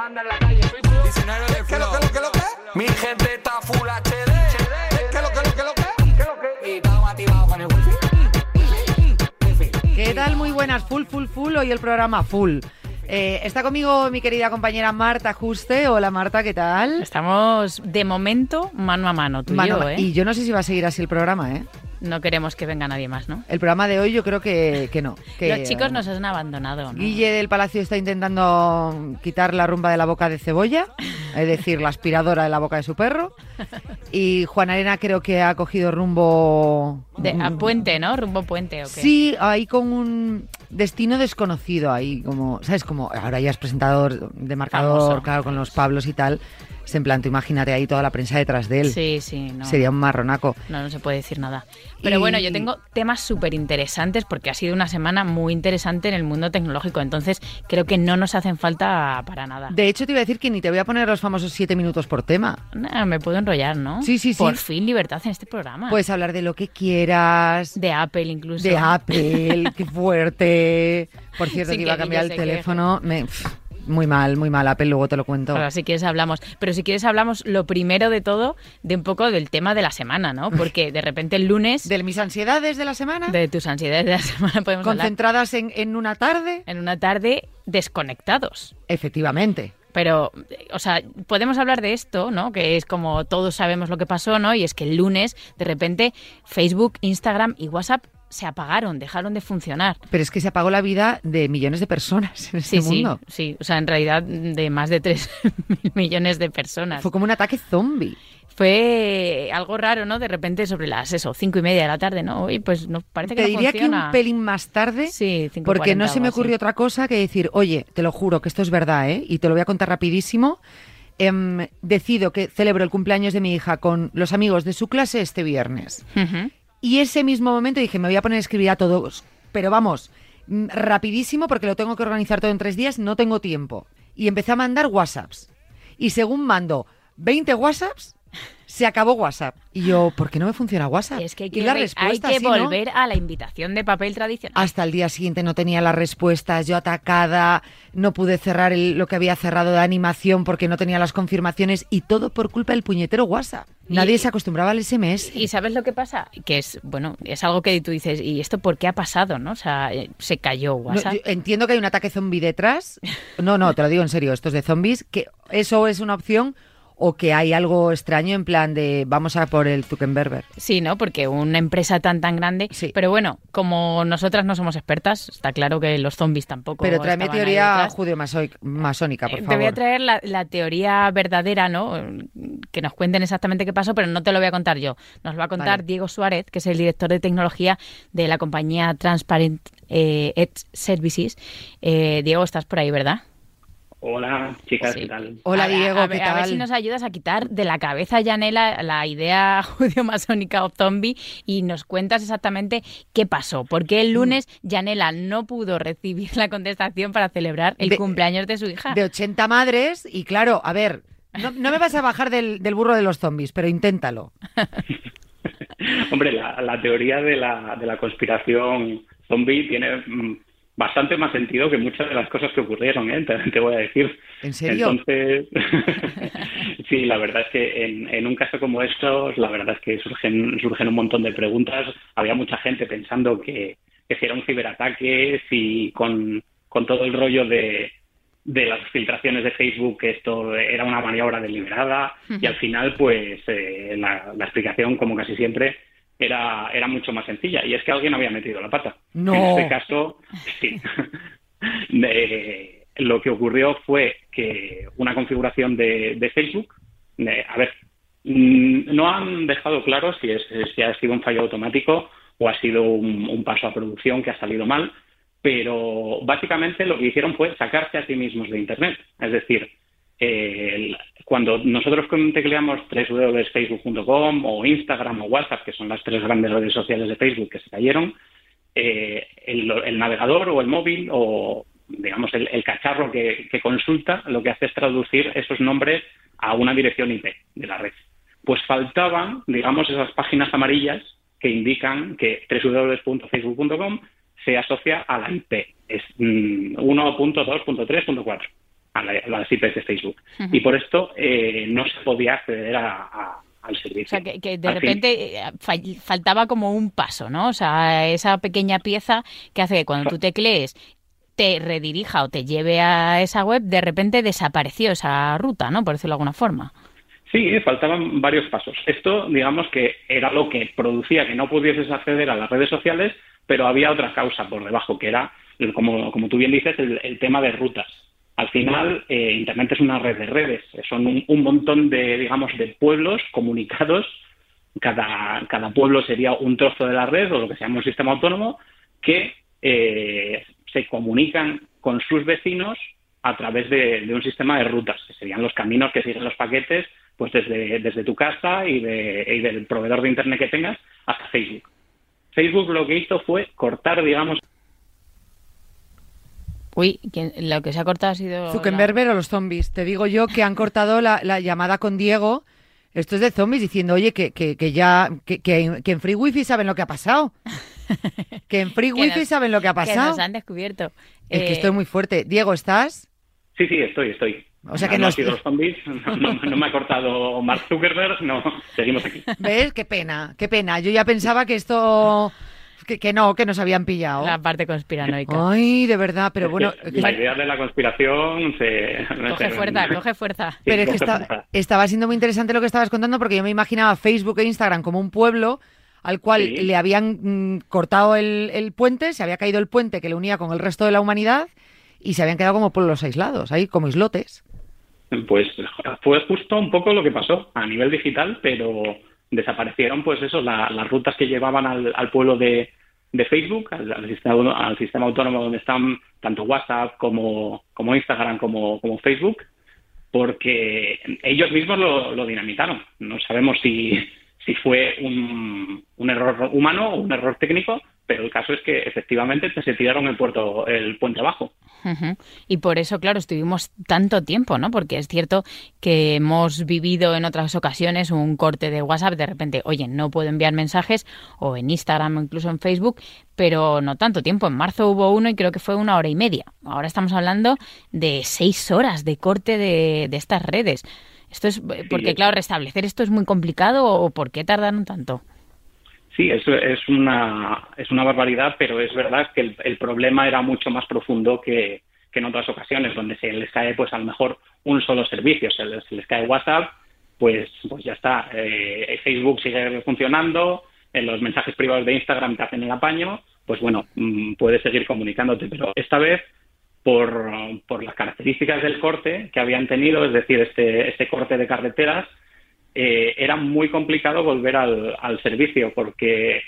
que manda en la calle. Soy full. Diccionario de ¿Qué lo, qué lo, qué lo, qué? Mi gente está full HD. ¿Qué lo, qué lo, qué lo, qué? ¿Qué lo que? Y estamos activados con el wifi. Wifi. ¿Qué tal? Muy buenas, full, full, full. Hoy el programa full. Eh, está conmigo mi querida compañera Marta Juste. Hola Marta, ¿qué tal? Estamos de momento mano a mano, tú y yo, ¿eh? Y yo no sé si va a seguir así el programa, ¿eh? No queremos que venga nadie más, ¿no? El programa de hoy yo creo que, que no. Que, Los chicos nos han abandonado, ¿no? Guille del Palacio está intentando quitar la rumba de la boca de cebolla, es decir, la aspiradora de la boca de su perro. Y Juan Arena creo que ha cogido rumbo... De, a Puente, ¿no? Rumbo Puente, ¿o qué? Sí, ahí con un destino desconocido, ahí como, ¿sabes? Como ahora ya es presentador de marcador, Famoso. claro, con los Pablos y tal. En plan, tú imagínate ahí toda la prensa detrás de él. Sí, sí, no. Sería un marronaco. No, no se puede decir nada. Pero Y- bueno, yo tengo temas súper interesantes porque ha sido una semana muy interesante en el mundo tecnológico. Entonces, creo que no nos hacen falta para nada. De hecho, te iba a decir que ni te voy a poner los famosos siete minutos por tema. Nah, me puedo enrollar, ¿no? Sí, sí, sí. Por fin libertad en este programa. Puedes hablar de lo que quieras. de Apple incluso. De Apple, qué fuerte. Por cierto, Sin que iba a cambiar el teléfono. Me- muy mal, muy mal, Apple, luego te lo cuento. Ahora, si quieres hablamos. Pero si quieres hablamos lo primero de todo de un poco del tema de la semana, ¿no? Porque de repente el lunes De mis ansiedades de la semana, de tus ansiedades de la semana podemos hablar concentradas en, en una tarde, en una tarde desconectados. efectivamente. Pero, o sea, podemos hablar de esto, ¿no? Que es como todos sabemos lo que pasó, ¿no? Y es que el lunes, de repente, Facebook, Instagram y WhatsApp se apagaron, dejaron de funcionar. Pero es que se apagó la vida de millones de personas en este Sí, sí, mundo. sí. O sea, en realidad de más de 3 mil millones de personas. Fue como un ataque zombie. Fue algo raro, ¿no? De repente sobre las, eso, cinco y media de la tarde, ¿no? Oye, pues no, parece que Te no diría que un pelín más tarde, Sí, 5:40 porque no se me así. ocurrió otra cosa que decir, oye, te lo juro que esto es verdad, ¿eh? Y te lo voy a contar rapidísimo. Em, decido que celebro el cumpleaños de mi hija con los amigos de su clase este viernes. Y ese mismo momento dije, me voy a poner a escribir a todos. Pero vamos, mm, rapidísimo porque lo tengo que organizar todo en tres días, no tengo tiempo. Y empecé a mandar WhatsApps. Y según mando 20 WhatsApps, se acabó WhatsApp. Y yo, ¿por qué no me funciona WhatsApp? Es que hay y que, la re- hay respuesta, que volver a la invitación de papel tradicional. Hasta el día siguiente no tenía las respuestas, yo atacada, no pude cerrar el- lo que había cerrado de animación porque no tenía las confirmaciones y todo por culpa del puñetero WhatsApp. Y- Nadie se acostumbraba al SMS. ¿Y sabes lo que pasa? Que es, bueno, es algo que tú dices, ¿y esto por qué ha pasado? ¿no? O sea, eh, se cayó WhatsApp. entiendo que hay un ataque zombie detrás. No, no, te lo digo en serio, esto es de zombies, que eso es una opción o que hay algo extraño en plan de vamos a por el Zuckerberg. Sí, ¿no? Porque una empresa tan tan grande. Sí. Pero bueno, como nosotras no somos expertas, está claro que los zombies tampoco. Pero tráeme teoría judeo-masónica, por Eh, favor. Te voy a traer la, la teoría verdadera, ¿no? Que nos cuenten exactamente qué pasó, pero no te lo voy a contar yo. Nos lo va a contar Vale. Diego Suárez, que es el director de tecnología de la compañía Transparent eh, Edge Services. Eh, Diego, estás por ahí, ¿verdad? Hola, chicas, Sí. ¿qué tal? Hola A Diego, a ¿qué ver, A ver si nos ayudas a quitar de la cabeza a Yanela la idea judeo-masónica o zombie y nos cuentas exactamente qué pasó. ¿Por qué Mm. el lunes Yanela no pudo recibir la contestación para celebrar el De- cumpleaños de su hija? De 80 madres y claro, a ver, no, no me vas a bajar del, del burro de los zombies, pero inténtalo. Hombre, la, la teoría de la, de la conspiración zombie tiene mm, bastante más sentido que muchas de las cosas que ocurrieron, ¿eh? te, te voy a decir. ¿En serio? Entonces, sí, la verdad es que en, en un caso como estos, la verdad es que surgen, surgen un montón de preguntas. Había mucha gente pensando que, que si era un ciberataque, si con, con todo el rollo de, de las filtraciones de Facebook que esto era una maniobra deliberada y al final pues eh, la, la explicación como casi siempre era, era mucho más sencilla y es que alguien había metido la pata. No. En este caso, sí. De- lo que ocurrió fue que una configuración de, de Facebook, de- a ver, mm, no han dejado claro si, es, si ha sido un fallo automático o ha sido un, un paso a producción que ha salido mal, pero básicamente lo que hicieron fue sacarse a sí mismos de Internet. Es decir, cuando nosotros tecleamos www.facebook.com o Instagram o WhatsApp, que son las tres grandes redes sociales de Facebook que se cayeron, eh, el, navegador o el móvil o digamos el, cacharro que, que consulta lo que hace es traducir esos nombres a una dirección IP de la red. Pues faltaban, digamos, esas páginas amarillas que indican que www.facebook.com se asocia a la IP. Es mm, 1.2.3.4. a, la- a las IPs de Facebook. Y por esto eh, no se podía acceder a- a- al servicio. O sea, que, que de Al repente eh, faltaba como un paso, ¿no? O sea, esa pequeña pieza que hace que cuando tú teclees te redirija o te lleve a esa web, de repente desapareció esa ruta, ¿no? Por decirlo de alguna forma. Sí, faltaban varios pasos. Esto, digamos que era lo que producía que no pudieses acceder a las redes sociales, pero había otra causa por debajo, que era, como, como tú bien dices, el, el tema de rutas. Al final, eh, Internet es una red de redes. Son un, montón de, digamos, de pueblos comunicados. Cada, cada pueblo sería un trozo de la red o lo que se llama un sistema autónomo que eh, se comunican con sus vecinos a través de, de un sistema de rutas, que serían los caminos que siguen los paquetes pues desde, desde tu casa y, de, y del proveedor de Internet que tengas hasta Facebook. Facebook lo que hizo fue cortar, digamos, Uy, ¿quién- lo que se ha cortado ha sido... Zuckerberg o los zombies. Te digo yo que han cortado la, la llamada con Diego. Esto es de zombies diciendo, oye, que, que, que ya, que, que, que en Free Wifi saben lo que ha pasado. Que en Free Que Wifi nos- saben lo que ha Que pasado. nos han descubierto. Es que Eh, esto es muy fuerte. Diego, ¿estás? Sí, sí, estoy, estoy. O sea que no, no han sido los zombies, no, no- no me ha cortado Mark Zuckerberg, no, seguimos aquí. ¿Ves? Qué pena, qué pena. Yo ya pensaba que esto... Que, que no, que nos habían pillado. La parte conspiranoica. Ay, de verdad, pero Es bueno... que la idea de la conspiración se... Coge fuerza, coge fuerza. Pero es que está- estaba siendo muy interesante lo que estabas contando porque yo me imaginaba Facebook e Instagram como un pueblo al cual Sí. le habían mm, cortado el, el puente, se había caído el puente que le unía con el resto de la humanidad y se habían quedado como pueblos aislados, ahí como islotes. Pues fue justo un poco lo que pasó a nivel digital, pero desaparecieron, pues eso, la- las rutas que llevaban al, al pueblo de, de Facebook, al, sistema, al sistema autónomo donde están tanto WhatsApp como, como Instagram como, como Facebook, porque ellos mismos lo, lo dinamitaron. No sabemos si, si fue un, un error humano o un error técnico, pero el caso es que efectivamente se tiraron el puerto, el puente abajo. Y por eso, claro, estuvimos tanto tiempo, ¿no? Porque es cierto que hemos vivido en otras ocasiones un corte de WhatsApp, de repente, oye, no puedo enviar mensajes, o en Instagram o incluso en Facebook, pero no tanto tiempo. En marzo hubo uno y creo que fue una hora y media. Ahora estamos hablando de seis horas de corte de, de estas redes. Esto es porque, claro, restablecer esto es muy complicado o por qué tardaron tanto. Sí, eso es una, es una barbaridad, pero es verdad que el, el problema era mucho más profundo que, que en otras ocasiones, donde se les cae, pues a lo mejor, un solo servicio. Se les, cae WhatsApp, pues, pues ya está. Eh, Facebook sigue funcionando, en los mensajes privados de Instagram te hacen el apaño, pues bueno, mm, puedes seguir comunicándote. Pero esta vez, por, por las características del corte que habían tenido, es decir, este, este corte de carreteras, eh, era muy complicado volver al, servicio porque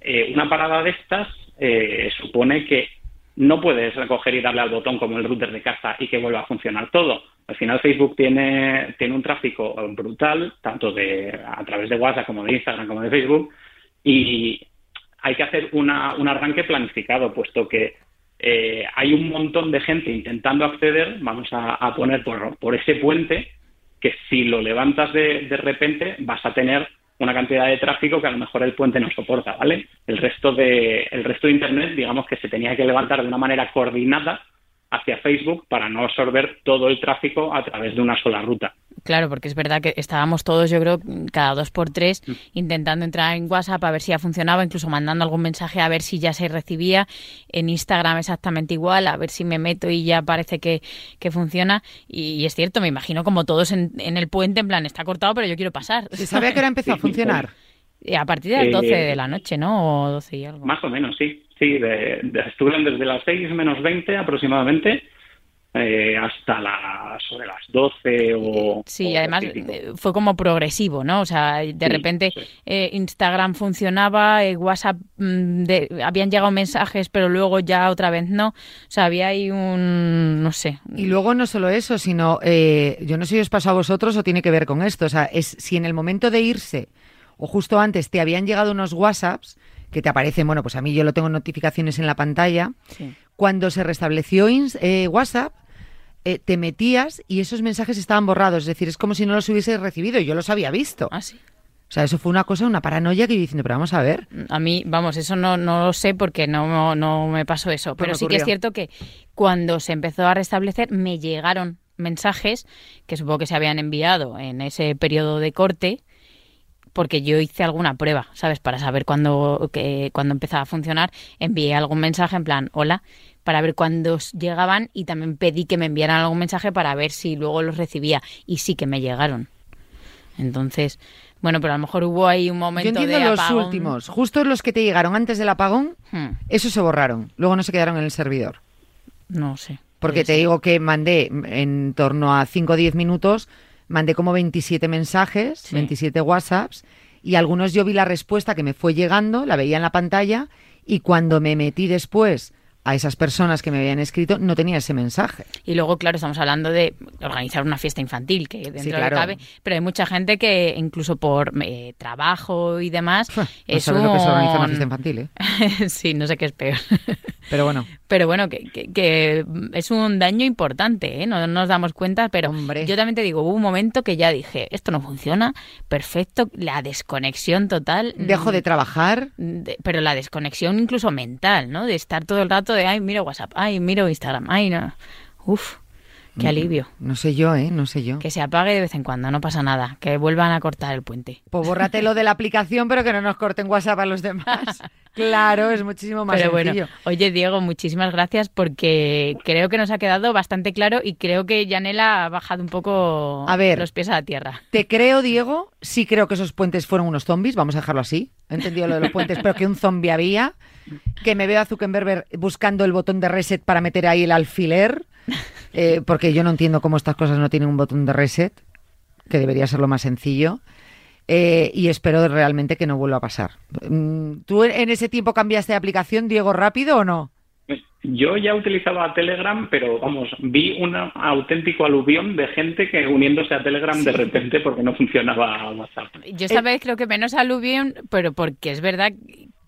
eh, una parada de estas eh, supone que no puedes recoger y darle al botón como el router de casa y que vuelva a funcionar todo. Al final Facebook tiene, tiene un tráfico brutal, tanto de a través de WhatsApp como de Instagram como de Facebook, y hay que hacer una, un arranque planificado, puesto que eh, hay un montón de gente intentando acceder, vamos a, a poner por, por ese puente, que si lo levantas de, de, repente vas a tener una cantidad de tráfico que a lo mejor el puente no soporta, ¿vale? El resto de, el resto de Internet, digamos que se tenía que levantar de una manera coordinada hacia Facebook para no absorber todo el tráfico a través de una sola ruta. Claro, porque es verdad que estábamos todos, yo creo, cada dos por tres intentando entrar en WhatsApp a ver si ya funcionaba, incluso mandando algún mensaje a ver si ya se recibía. En Instagram exactamente igual, a ver si me meto y ya parece que, que funciona. Y, y, es cierto, me imagino como todos en, en, el puente, en plan, está cortado, pero yo quiero pasar. ¿Se sabe a qué hora empezó a funcionar? A partir de las 12 eh, de la noche, ¿no? O 12 y algo. Más o menos, sí. Sí, de, de, estuvieron desde las 6 menos 20 aproximadamente eh, hasta las sobre las 12 o sí o además típico. fue como progresivo no o sea de Sí, repente sí. eh, Instagram funcionaba eh, WhatsApp mm, de- habían llegado mensajes pero luego ya otra vez no o sea había ahí un no sé Y luego no solo eso, sino, eh, yo no sé si os pasó a vosotros o tiene que ver con esto. O sea, es si en el momento de irse o justo antes te habían llegado unos WhatsApps que te aparecen, bueno, pues a mí yo lo tengo en notificaciones en la pantalla. sí. Cuando se restableció eh, WhatsApp, eh, te metías y esos mensajes estaban borrados. Es decir, es como si no los hubieses recibido y yo los había visto. ah sí O sea, eso fue una cosa, una paranoia que yo diciendo, pero vamos a ver. A mí, vamos, eso no, no lo sé porque no, no me pasó eso. Pero sí que es cierto que cuando se empezó a restablecer me llegaron mensajes que supongo que se habían enviado en ese periodo de corte porque yo hice alguna prueba, ¿sabes? Para saber cuándo, que, cuándo empezaba a funcionar, envié algún mensaje en plan, hola, para ver cuándo llegaban y también pedí que me enviaran algún mensaje para ver si luego los recibía y sí que me llegaron. Entonces, bueno, pero a lo mejor hubo ahí un momento Yo entiendo de los apagón. últimos, justo los que te llegaron antes del apagón, Hmm, esos se borraron. Luego no se quedaron en el servidor. no sé. Porque te digo que mandé en torno a 5 o 10 minutos, mandé como 27 mensajes, Sí. 27 WhatsApps, y algunos yo vi la respuesta que me fue llegando, la veía en la pantalla, y cuando me metí después a esas personas que me habían escrito, no tenía ese mensaje. Y luego, claro, estamos hablando de organizar una fiesta infantil, que dentro Sí, de claro. lo cabe, pero hay mucha gente que incluso por eh, trabajo y demás, No es sabes lo que es organizar una un- fiesta infantil, ¿eh? sí, no sé qué es peor. Pero bueno, Pero bueno, que, que- que es un daño importante, ¿eh? No nos damos cuenta, pero Hombre. yo también te digo, hubo un momento que ya dije, esto no funciona, perfecto, la desconexión total. dejo de trabajar. de- pero la desconexión incluso mental, ¿no? De estar todo el rato de, ay, miro WhatsApp, ay, miro Instagram, ay, no. Uf, qué alivio. No sé yo, ¿eh? No sé yo. Que se apague de vez en cuando, no pasa nada. Que vuelvan a cortar el puente. Pues bórratelo de la aplicación, pero que no nos corten WhatsApp a los demás. Claro, es muchísimo más Pero sencillo. bueno, oye Diego, muchísimas gracias porque creo que nos ha quedado bastante claro y creo que Yanela ha bajado un poco A ver. los pies a la tierra. Te creo, Diego. Sí creo que esos puentes fueron unos zombies. Vamos a dejarlo así. He entendido lo de los puentes, pero que un zombie había. Que me veo a Zuckerberg buscando el botón de reset para meter ahí el alfiler. Eh, porque yo no entiendo cómo estas cosas no tienen un botón de reset. Que debería ser lo más sencillo. Eh, y espero realmente que no vuelva a pasar. Mm, ¿Tú en ese tiempo cambiaste de aplicación, Diego, rápido o no? Yo ya utilizaba Telegram, pero vamos, vi un auténtico aluvión de gente que uniéndose a Telegram de repente porque no funcionaba WhatsApp. Yo esta vez creo que menos aluvión, pero porque es verdad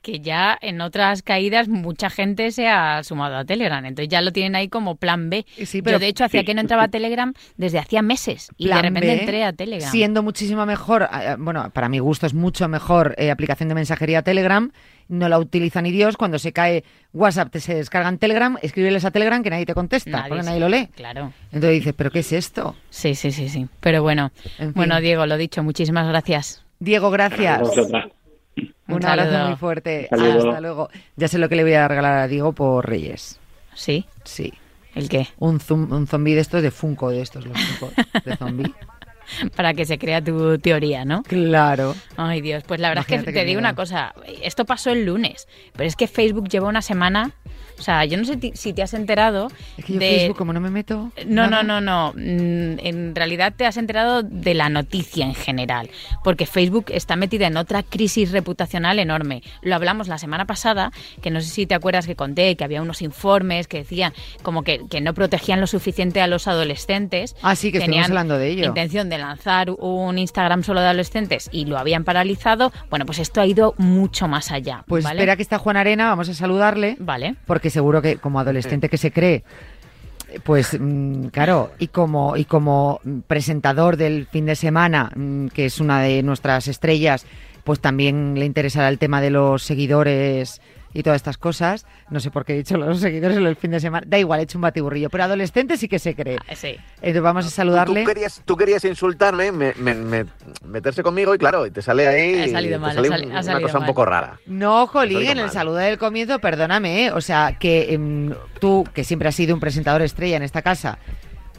que ya en otras caídas mucha gente se ha sumado a Telegram. Entonces ya lo tienen ahí como plan B. Sí, pero- Yo de hecho hacía Sí. que no entraba a Telegram desde hacía meses y Plan de repente B, entré a Telegram. Siendo muchísimo mejor, eh, bueno, para mi gusto es mucho mejor eh, aplicación de mensajería Telegram. No la utiliza ni Dios. Cuando se cae WhatsApp, te se descargan Telegram, escríbeles a Telegram que nadie te contesta, Nadie porque sí. nadie lo lee. Claro. Entonces dices, ¿pero qué es esto? Sí, sí, sí, sí. Pero bueno, En fin. bueno, Diego, lo dicho, muchísimas gracias. Diego, gracias. Vosotras. Un, Un abrazo muy fuerte. Saludo. Hasta luego. Ya sé lo que le voy a regalar a Diego por Reyes. ¿Sí? Sí. ¿El qué? Un, zum- un zombie de estos, de Funko de estos, los Funko de zombie. Para que se crea tu teoría, ¿no? Claro. Ay, Dios, pues la verdad es que te digo una cosa, esto pasó el lunes, pero es que Facebook lleva una semana, o sea, yo no sé si te has enterado Es que yo de... Facebook, como no me meto. No, nada. no, no, no. Mm, En realidad te has enterado de la noticia en general, porque Facebook está metida en otra crisis reputacional enorme. Lo hablamos la semana pasada, que no sé si te acuerdas que conté que había unos informes que decían como que, que no protegían lo suficiente a los adolescentes. Ah, sí, que estuvimos hablando de ello. intención de lanzar un Instagram solo de adolescentes y lo habían paralizado. Bueno, pues esto ha ido mucho más allá. Pues ¿vale? espera que está Juan Arena, vamos a saludarle. Vale. porque seguro que como adolescente que se cree, pues mm, claro, y como y como presentador del fin de semana, mm, que es una de nuestras estrellas, pues también le interesará el tema de los seguidores y todas estas cosas. No sé por qué he dicho los seguidores en el fin de semana. Da igual, he hecho un batiburrillo, pero adolescente sí que se cree. Ah, Sí. Entonces vamos a saludarle. Tú querías, tú querías insultarme, me- me- me- meterse conmigo y claro, y te sale ahí Ha salido te mal, sale ha sali- un- ha una salido cosa un poco rara. No, Jolín, en el mal. saludo del comienzo, perdóname, ¿eh? o sea, que em, tú, que siempre has sido un presentador estrella en esta casa,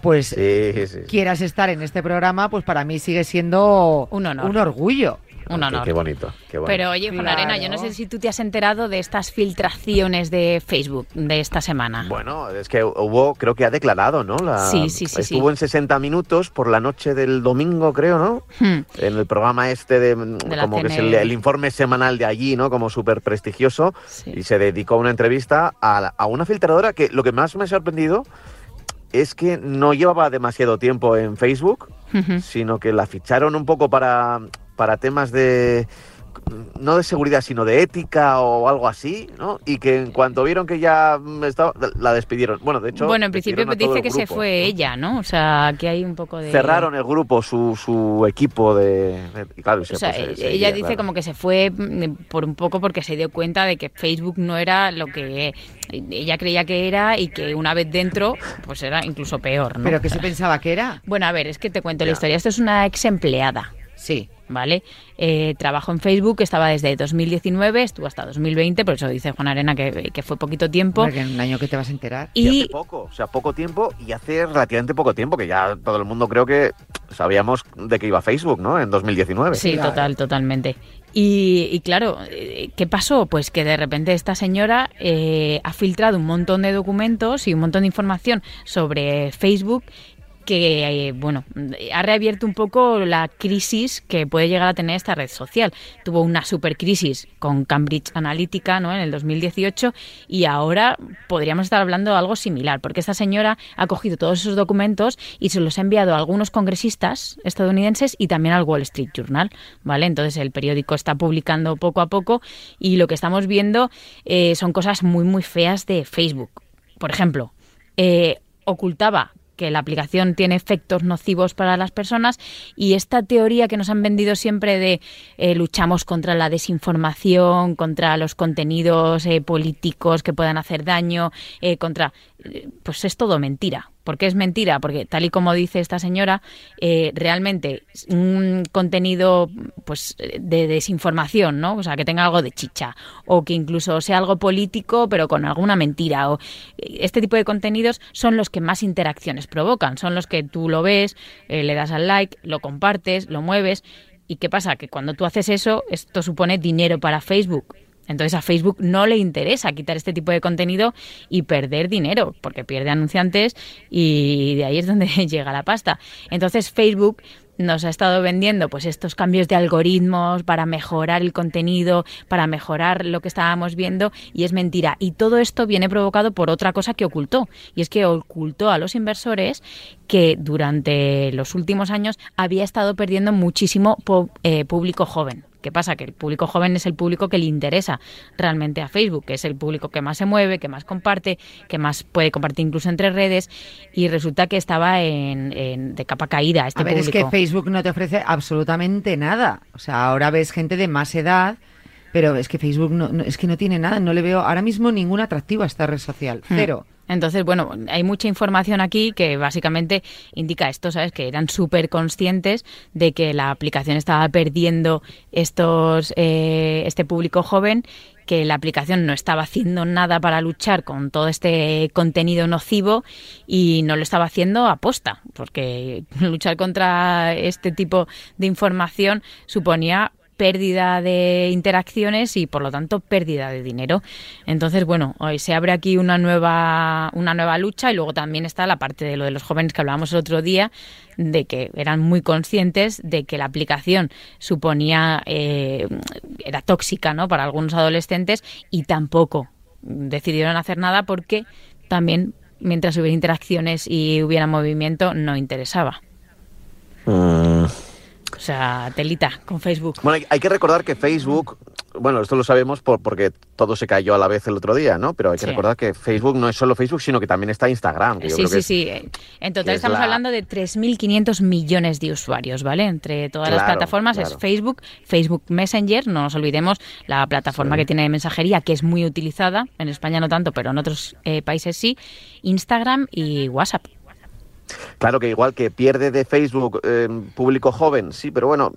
pues Sí, sí, sí. quieras estar en este programa, pues para mí sigue siendo Un honor. un orgullo. Un Qué- honor. Qué, bonito, qué bonito. Pero oye, Juan Claro. Arena, yo no sé si tú te has enterado de estas filtraciones de Facebook de esta semana. Bueno, es que hubo, creo que ha declarado, ¿no? La- Sí, sí, sí, Estuvo sí. en 60 minutos por la noche del domingo, creo, ¿no? Hmm. En el programa este de, la como que es el, informe semanal de allí, ¿no? Como súper prestigioso. Sí. Y se dedicó a una entrevista a, a una filtradora que lo que más me ha sorprendido es que no llevaba demasiado tiempo en Facebook, sino que la ficharon un poco para, para temas de no de seguridad, sino de ética o algo así, ¿no? Y que en cuanto vieron que ya estaba, la despidieron. Bueno, de hecho... Bueno, en principio dice que se fue ¿no? ella, ¿no? O sea, que hay un poco de... Cerraron el grupo, su, su equipo de... claro, O sea, pues, se- ella dice claro. como que se fue mm, por un poco porque se dio cuenta de que Facebook no era lo que ella creía que era y que una vez dentro, pues era incluso peor, ¿no? ¿Pero qué se pensaba que era? Bueno, a ver, es que te cuento la historia. Esto es una ex empleada. Sí. ¿Vale? Eh, trabajó en Facebook, estaba desde 2019, estuvo hasta 2020, por eso dice Juan Arena que, que fue poquito tiempo. Hombre, que en un año que te vas a enterar. Y Y hace poco, o sea, poco tiempo y hace relativamente poco tiempo, que ya todo el mundo creo que sabíamos de que iba Facebook, ¿no? En 2019. Sí, Claro. total, totalmente. Y, y claro, eh, ¿qué pasó? Pues que de repente esta señora eh, ha filtrado un montón de documentos y un montón de información sobre Facebook que, eh, bueno, ha reabierto un poco la crisis que puede llegar a tener esta red social. Tuvo una supercrisis con Cambridge Analytica ¿no? en el 2018 y ahora podríamos estar hablando de algo similar, porque esta señora ha cogido todos esos documentos y se los ha enviado a algunos congresistas estadounidenses y también al Wall Street Journal, ¿vale? Entonces el periódico está publicando poco a poco y lo que estamos viendo eh, son cosas muy, muy feas de Facebook. Por ejemplo, eh, ocultaba que la aplicación tiene efectos nocivos para las personas y esta teoría que nos han vendido siempre de eh, luchamos contra la desinformación, contra los contenidos eh, políticos que puedan hacer daño, eh, contra pues es todo mentira. ¿Por qué es mentira? Porque tal y como dice esta señora, eh, realmente un contenido pues de desinformación, ¿no? O sea, que tenga algo de chicha o que incluso sea algo político pero con alguna mentira o este tipo de contenidos son los que más interacciones provocan, son los que tú lo ves, eh, le das al like, lo compartes, lo mueves y qué pasa que cuando tú haces eso esto supone dinero para Facebook. Entonces a Facebook no le interesa quitar este tipo de contenido y perder dinero, porque pierde anunciantes y de ahí es donde llega la pasta. Entonces Facebook nos ha estado vendiendo pues estos cambios de algoritmos para mejorar el contenido, para mejorar lo que estábamos viendo y es mentira. Y todo esto viene provocado por otra cosa que ocultó y es que ocultó a los inversores que durante los últimos años había estado perdiendo muchísimo eh, público joven. ¿Qué pasa? Que el público joven es el público que le interesa realmente a Facebook, que es el público que más se mueve, que más comparte, que más puede compartir incluso entre redes, y resulta que estaba en, en- de capa caída este a ver, público. es que Facebook no te ofrece absolutamente nada. O sea, ahora ves gente de más edad, pero es que Facebook no, no- es que no tiene nada. No le veo ahora mismo ningún atractivo a esta red social. Hmm. Cero. Entonces, bueno, hay mucha información aquí que básicamente indica esto, ¿sabes? Que eran súper conscientes de que la aplicación estaba perdiendo estos, eh, este público joven, que la aplicación no estaba haciendo nada para luchar con todo este contenido nocivo y no lo estaba haciendo a posta, porque luchar contra este tipo de información suponía pérdida de interacciones y por lo tanto pérdida de dinero. Entonces, bueno, hoy se abre aquí una nueva una nueva lucha y luego también está la parte de lo de los jóvenes que hablábamos el otro día de que eran muy conscientes de que la aplicación suponía eh, era tóxica, ¿no? Para algunos adolescentes y tampoco decidieron hacer nada porque también mientras hubiera interacciones y hubiera movimiento no interesaba. Mm. O sea, telita con Facebook. Bueno, hay, hay que recordar que Facebook, bueno, esto lo sabemos por, porque todo se cayó a la vez el otro día, ¿no? Pero hay que Sí. recordar que Facebook no es solo Facebook, sino que también está Instagram. que yo Sí, creo que sí, es- sí. En total que es estamos la- hablando de 3.500 millones de usuarios, ¿vale? Entre todas las Claro, plataformas es. Facebook, Facebook Messenger, no nos olvidemos, la plataforma Sí. que tiene de mensajería, que es muy utilizada, en España no tanto, pero en otros eh, países sí, Instagram y WhatsApp. Claro que igual que pierde de Facebook eh, público joven, sí, pero bueno,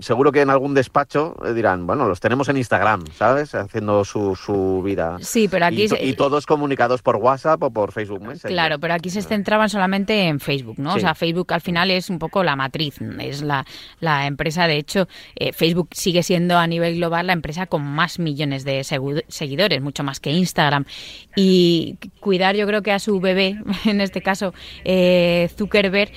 seguro que en algún despacho eh, dirán, bueno, los tenemos en Instagram, ¿sabes? Haciendo su, su vida. Sí, pero aquí... y, to- se- y todos comunicados por WhatsApp o por Facebook Messenger. Claro, pero aquí se centraban solamente en Facebook, ¿no? O sea, Facebook al final es un poco la matriz, es la, la empresa, de hecho, eh, Facebook sigue siendo a nivel global la empresa con más millones de segu- seguidores, mucho más que Instagram. Y cuidar yo creo que a su bebé, en este caso eh, Zuckerberg,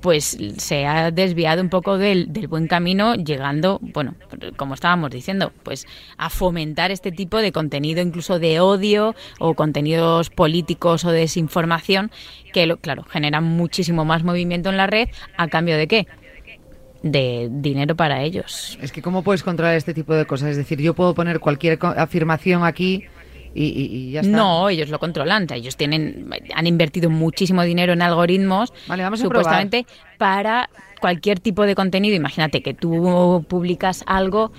pues se ha desviado un poco del, del buen camino, llegando, bueno, como estábamos diciendo, pues a fomentar este tipo de contenido, incluso de odio o contenidos políticos o de desinformación, que, claro, generan muchísimo más movimiento en la red, ¿a cambio de qué? de dinero para ellos. Es que ¿cómo puedes controlar este tipo de cosas? Es decir, yo puedo poner cualquier afirmación aquí y, y- y ya está. No, ellos lo controlan. O sea, ellos tienen, han invertido muchísimo dinero en algoritmos, Vale, vamos a supuestamente para cualquier tipo de contenido. Imagínate que tú publicas algo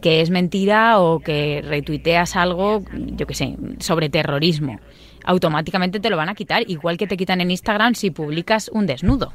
que es mentira o que retuiteas algo, yo qué sé, sobre terrorismo. Automáticamente te lo van a quitar, igual que te quitan en Instagram si publicas un desnudo.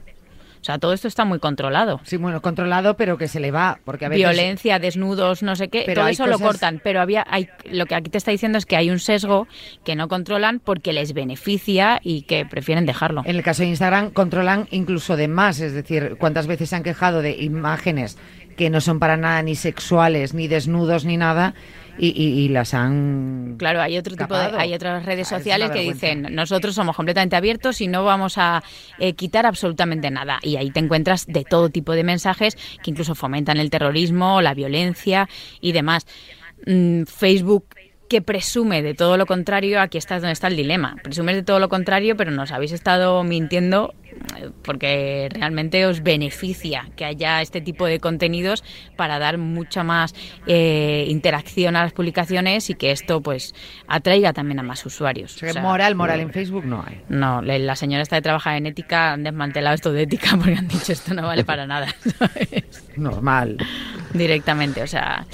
O sea, todo esto está muy controlado. Sí, bueno, controlado, pero que se le va, porque a veces... Violencia, desnudos, no sé qué, Pero todo eso lo cortan, pero había hay, lo que aquí te está diciendo es que hay un sesgo que no controlan porque les beneficia y que prefieren dejarlo. En el caso de Instagram controlan incluso de más, es decir, cuántas veces se han quejado de imágenes que no son para nada ni sexuales, ni desnudos, ni nada, y, y- y las han... Claro, hay otro tipo de, hay otras redes Ah, es sociales que dicen nosotros somos completamente abiertos y no vamos a eh, quitar absolutamente nada. Y ahí te encuentras de todo tipo de mensajes que incluso fomentan el terrorismo, la violencia y demás. Mm, Facebook que presume de todo lo contrario, aquí está donde está el dilema. Presumes de todo lo contrario, pero nos habéis estado mintiendo eh, porque realmente os beneficia que haya este tipo de contenidos para dar mucha más eh, interacción a las publicaciones y que esto pues atraiga también a más usuarios. O sea, moral, moral en Facebook no hay. no, la señora está de trabajar en ética, han desmantelado esto de ética porque han dicho esto no vale para nada, ¿sabes? Normal. directamente, o sea,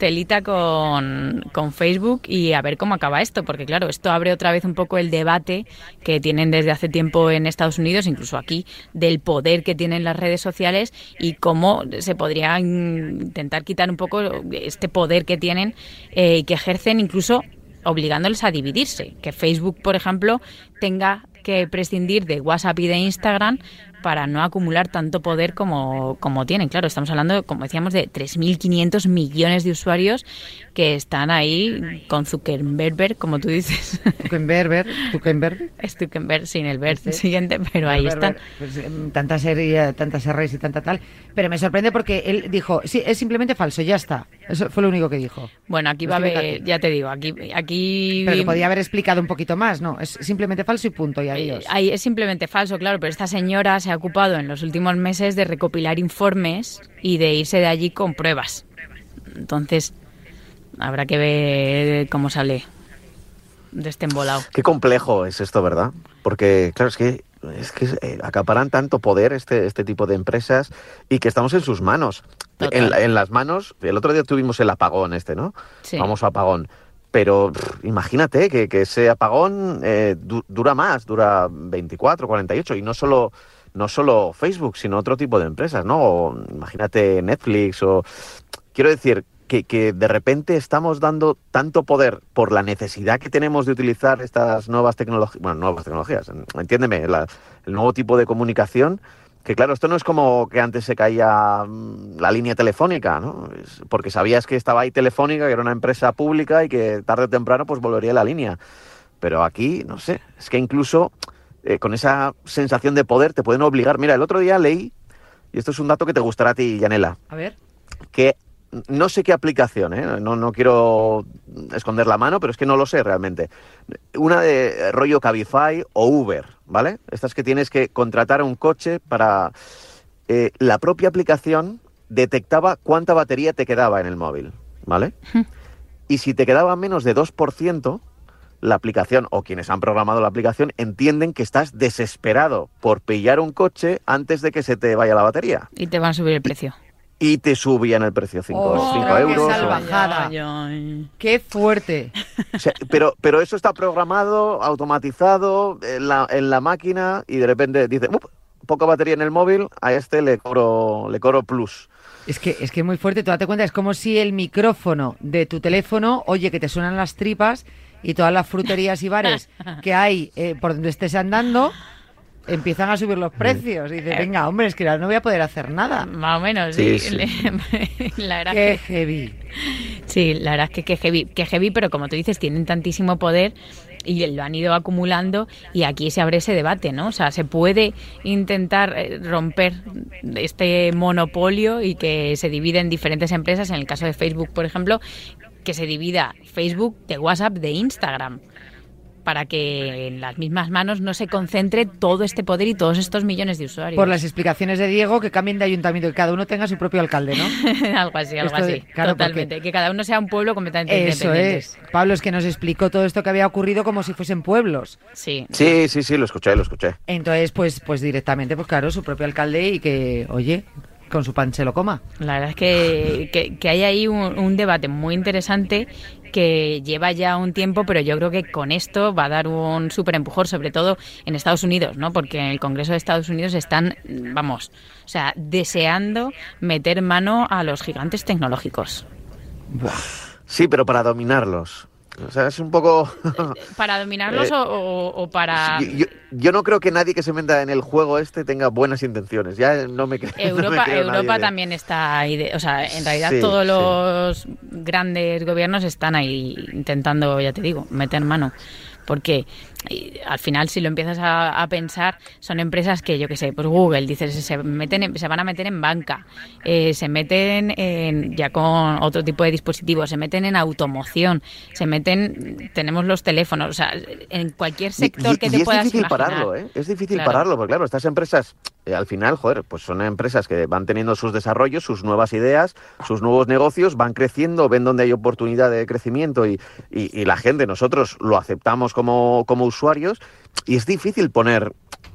telita con, con Facebook y a ver cómo acaba esto, porque claro, esto abre otra vez un poco el debate que tienen desde hace tiempo en Estados Unidos, incluso aquí, del poder que tienen las redes sociales y cómo se podría in- intentar quitar un poco este poder que tienen eh, y que ejercen incluso obligándoles a dividirse. Que Facebook, por ejemplo, tenga que prescindir de WhatsApp y de Instagram para no acumular tanto poder como, como tienen. Claro, estamos hablando, como decíamos, de 3.500 millones de usuarios que están ahí con Zuckerberg, como tú dices. Zuckerberg, Zuckerberg. Es Zuckerberg sin el ver Sí. siguiente, pero ahí están. Pues, em, tantas series, tantas R's y tanta tal. Pero me sorprende porque él dijo, sí, es simplemente falso, ya está. Eso fue lo único que dijo. Bueno, aquí va a haber, ya te digo, aquí, aquí Pero que podía haber explicado un poquito más, ¿no? Es simplemente falso y punto, y adiós. Eh, ahí es simplemente falso, claro, pero esta señora se ha ocupado en los últimos meses de recopilar informes y de irse de allí con pruebas. Entonces, habrá que ver cómo sale de este embolado. Qué complejo es esto, ¿verdad? Porque, claro, es que, es que eh, acaparan tanto poder este, este tipo de empresas y que estamos en sus manos. En, la- en las manos, el otro día tuvimos el apagón este, ¿no? Sí. Famoso apagón. Pero pff, imagínate que, que ese apagón eh, du- dura más, dura 24, 48, y no solo, no solo Facebook, sino otro tipo de empresas, ¿no? O, imagínate Netflix o... Quiero decir que, que de repente estamos dando tanto poder por la necesidad que tenemos de utilizar estas nuevas tecnologías, bueno, nuevas tecnologías, entiéndeme, el nuevo tipo de comunicación, que claro, esto no es como que antes se caía mm, la línea telefónica, ¿no? Es porque sabías que estaba ahí Telefónica, que era una empresa pública y que tarde o temprano pues volvería la línea. Pero aquí, no sé, es que incluso eh, con esa sensación de poder te pueden obligar. Mira, el otro día leí, y esto es un dato que te gustará a ti, Yanela, A ver. que no sé qué aplicación, ¿eh? no, no quiero esconder la mano, pero es que no lo sé realmente. Una de rollo Cabify o Uber, ¿vale? Estas que tienes que contratar un coche para... eh, la propia aplicación detectaba cuánta batería te quedaba en el móvil, ¿vale? Y si te quedaba menos de 2%, la aplicación o quienes han programado la aplicación entienden que estás desesperado por pillar un coche antes de que se te vaya la batería. Y te van a subir el precio. Y te subían el precio 5 Ostras, qué euros. o- salvajada. Ay, ay. ¡Qué fuerte! o sea, pero, pero eso está programado, automatizado en la, en la máquina y de repente dice, "Up, poca batería en el móvil, a este le cobro, le cobro plus. Es que es que muy fuerte, tú date cuenta, es como si el micrófono de tu teléfono, oye, que te suenan las tripas y todas las fruterías y bares que hay eh, por donde estés andando empiezan a subir los precios. Y dices, venga, hombre, es que ahora no voy a poder hacer nada. Más o menos, Sí, sí. la verdad Qué que heavy. Sí, la verdad es que que heavy, que heavy, pero como tú dices, tienen tantísimo poder y lo han ido acumulando y aquí se abre ese debate, ¿no? O sea, se puede intentar eh, romper este monopolio y que se divide en diferentes empresas, en el caso de Facebook, por ejemplo, que se divida Facebook de WhatsApp de Instagram para que en las mismas manos no se concentre todo este poder y todos estos millones de usuarios. Por las explicaciones de Diego, que cambien de ayuntamiento y cada uno tenga su propio alcalde, ¿no? algo así, algo Esto así. claro, totalmente. porque- Que cada uno sea un pueblo completamente Eso independiente. es. Pablo es que nos explicó todo esto que había ocurrido como si fuesen pueblos. Sí. Sí, sí, sí, lo escuché, lo escuché. Entonces, pues, pues directamente, pues claro, su propio alcalde y que, oye, con su pan se lo coma. La verdad es que, que, que hay ahí un, un debate muy interesante que lleva ya un tiempo, pero yo creo que con esto va a dar un súper empujón, sobre todo en Estados Unidos, ¿no? Porque en el Congreso de Estados Unidos están, vamos, o sea, deseando meter mano a los gigantes tecnológicos. Sí, pero para dominarlos. O sea, es un poco... ¿Para dominarlos Eh, o, o- o para...? yo, yo- yo no creo que nadie que se meta en el juego este tenga buenas intenciones. Ya no me creo. no me Europa, nadie Europa de- también está ahí, de- o sea, en realidad Sí, todos sí. los grandes gobiernos están ahí intentando, ya te digo, meter mano. Porque eh, al final, si lo empiezas a, a pensar, son empresas que, yo qué sé, pues Google, dices, se, meten en- se van a meter en banca, eh, se meten en, ya con otro tipo de dispositivos, se meten en automoción, se meten, tenemos los teléfonos, o sea, en cualquier Y- sector y- que y te es puedas difícil imaginar. pararlo, ¿eh? Es difícil Claro. pararlo, porque claro, estas empresas, eh, al final, joder, pues son empresas que van teniendo sus desarrollos, sus nuevas ideas, sus nuevos negocios, van creciendo, ven donde hay oportunidad de crecimiento y, y- y la gente, nosotros lo aceptamos como, como usuarios y es difícil poner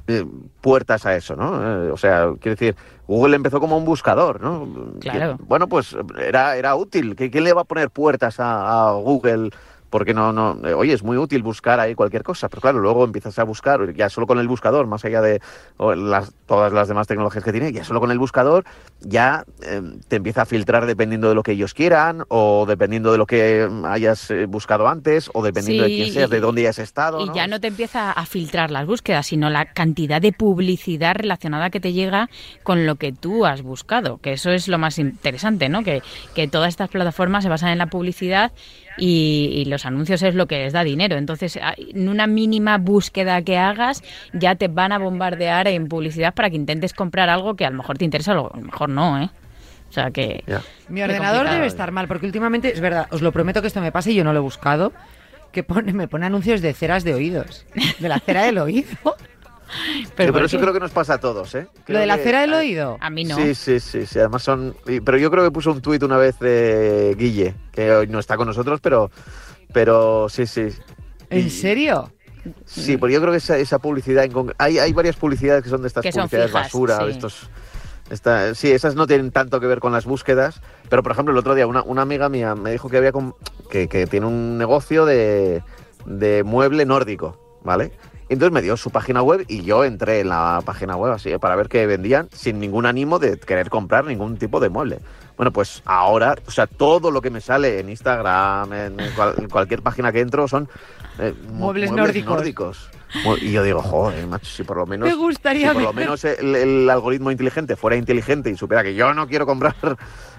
eh, puertas a eso, ¿no? Eh, o sea, quiero decir, Google empezó como un buscador, ¿no? Claro. Que, bueno, pues era, era útil. ¿Qui- ¿Quién le va a poner puertas a, a Google? Porque no, no, eh, oye, es muy útil buscar ahí cualquier cosa, pero claro, luego empiezas a buscar, ya solo con el buscador, más allá de las, todas las demás tecnologías que tiene, ya solo con el buscador, ya eh, te empieza a filtrar dependiendo de lo que ellos quieran, o dependiendo de lo que hayas eh, buscado antes, o dependiendo de quién seas, y- de dónde hayas estado. Y ¿no? ya no te empieza a filtrar las búsquedas, sino la cantidad de publicidad relacionada que te llega con lo que tú has buscado, que eso es lo más interesante, ¿no? Que, que todas estas plataformas se basan en la publicidad y, y los anuncios es lo que les da dinero. Entonces, a- en una mínima búsqueda que hagas, ya te van a bombardear en publicidad para que intentes comprar algo que a lo mejor te interesa, o a lo mejor no, ¿eh? O sea que... Mi ordenador debe estar mal, porque últimamente, es verdad, os lo prometo que esto me pasa y yo no lo he buscado, que pone, me pone anuncios de ceras de oídos. De la cera del oído. Sí, pero ¿por eso creo que nos pasa a todos, ¿eh? Lo de la que- cera del oído. A mí no. Sí, sí, sí, sí, además son... Pero yo creo que puso un tuit una vez de Guille, que hoy no está con nosotros, pero, pero sí, sí. ¿En Y- serio? Sí, porque yo creo que esa, esa publicidad... en hay, hay varias publicidades que son de estas Que publicidades fijas, basura, de sí. estos... esta- sí, esas no tienen tanto que ver con las búsquedas, pero por ejemplo el otro día una, una amiga mía me dijo que había com- que, que tiene un negocio de, de mueble nórdico, ¿vale? Entonces me dio su página web y yo entré en la página web así para ver qué vendían sin ningún ánimo de querer comprar ningún tipo de mueble. Bueno, pues ahora, o sea, todo lo que me sale en Instagram, en, cual- en cualquier página que entro son eh, mu- Muebles nórdicos. Y yo digo, joder, macho, si por lo menos, Me gustaría si por lo menos el, el algoritmo inteligente fuera inteligente y supiera que yo no quiero comprar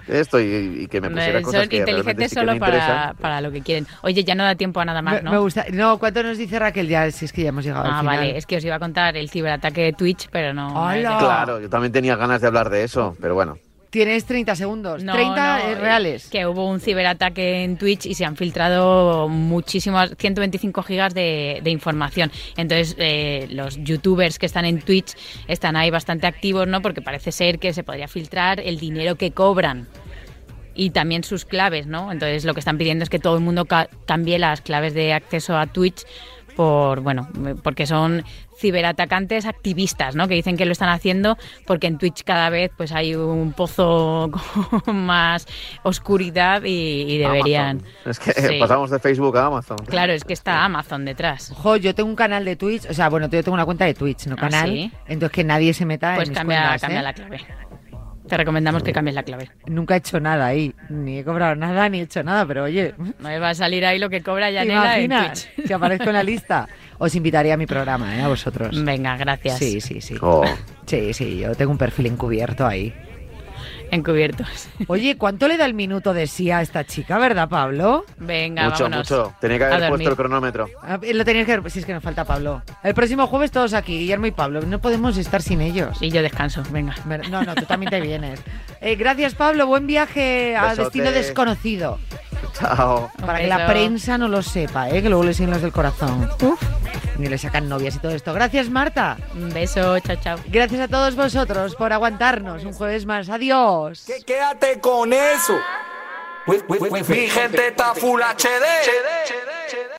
esto y, y que me pusiera Eh, cosas son que inteligentes sí que solo me para, lo que quieren. Oye, ya no da tiempo a nada más, ¿no? me gusta. No, ¿cuánto nos dice Raquel? Ya, si es que ya hemos llegado al Ah, final. vale, es que os iba a contar el ciberataque de Twitch, pero no. ¡Hala! Claro, yo también tenía ganas de hablar de eso, pero bueno. Tienes 30 segundos. No, 30 no, eh, reales. Que hubo un ciberataque en Twitch y se han filtrado muchísimas, 125 gigas de, de información. Entonces, eh, los youtubers que están en Twitch están ahí bastante activos, ¿no? Porque parece ser que se podría filtrar el dinero que cobran y también sus claves, ¿no? Entonces, lo que están pidiendo es que todo el mundo ca- cambie las claves de acceso a Twitch por, bueno, porque son ciberatacantes activistas, ¿no? Que dicen que lo están haciendo porque en Twitch cada vez pues hay un pozo con más oscuridad y, y deberían. Amazon. Es que Sí. pasamos de Facebook a Amazon. Claro, es que está Amazon detrás. Ojo, yo tengo un canal de Twitch, o sea, bueno, yo tengo una cuenta de Twitch, no ¿Ah, canal. sí? Entonces que nadie se meta Pues en mis cambia, cuentas, cambia ¿eh? la clave. Te recomendamos que cambies la clave. Nunca he hecho nada ahí, ni he cobrado nada, ni he hecho nada, pero oye, No me va a salir ahí lo que cobra ¿te Yanela en Twitch. que aparezco en la lista? Os invitaría a mi programa, ¿eh? A vosotros. Venga, gracias. Sí, sí, sí. Oh. Sí, sí, yo tengo un perfil encubierto ahí. Encubiertos. Oye, ¿cuánto le da el minuto de sí a esta chica, verdad, Pablo? Venga, mucho, vámonos. mucho. Tenía que haber puesto el cronómetro. Ah, Lo tenías que ver, si es que nos falta Pablo. El próximo jueves todos aquí, Guillermo y Pablo. No podemos estar sin ellos. Y yo descanso, venga. Ver- No, no, tú también te vienes. Eh, gracias, Pablo. Buen viaje a Besote. destino desconocido. Chao. Para que la prensa no lo sepa, ¿eh? que luego le siguen los del corazón. Y le sacan novias y todo esto. Gracias, Marta. Un beso, chao, chao. Gracias a todos vosotros por aguantarnos un jueves más. Adiós. Que- Quédate con eso. Mi gente está full HD.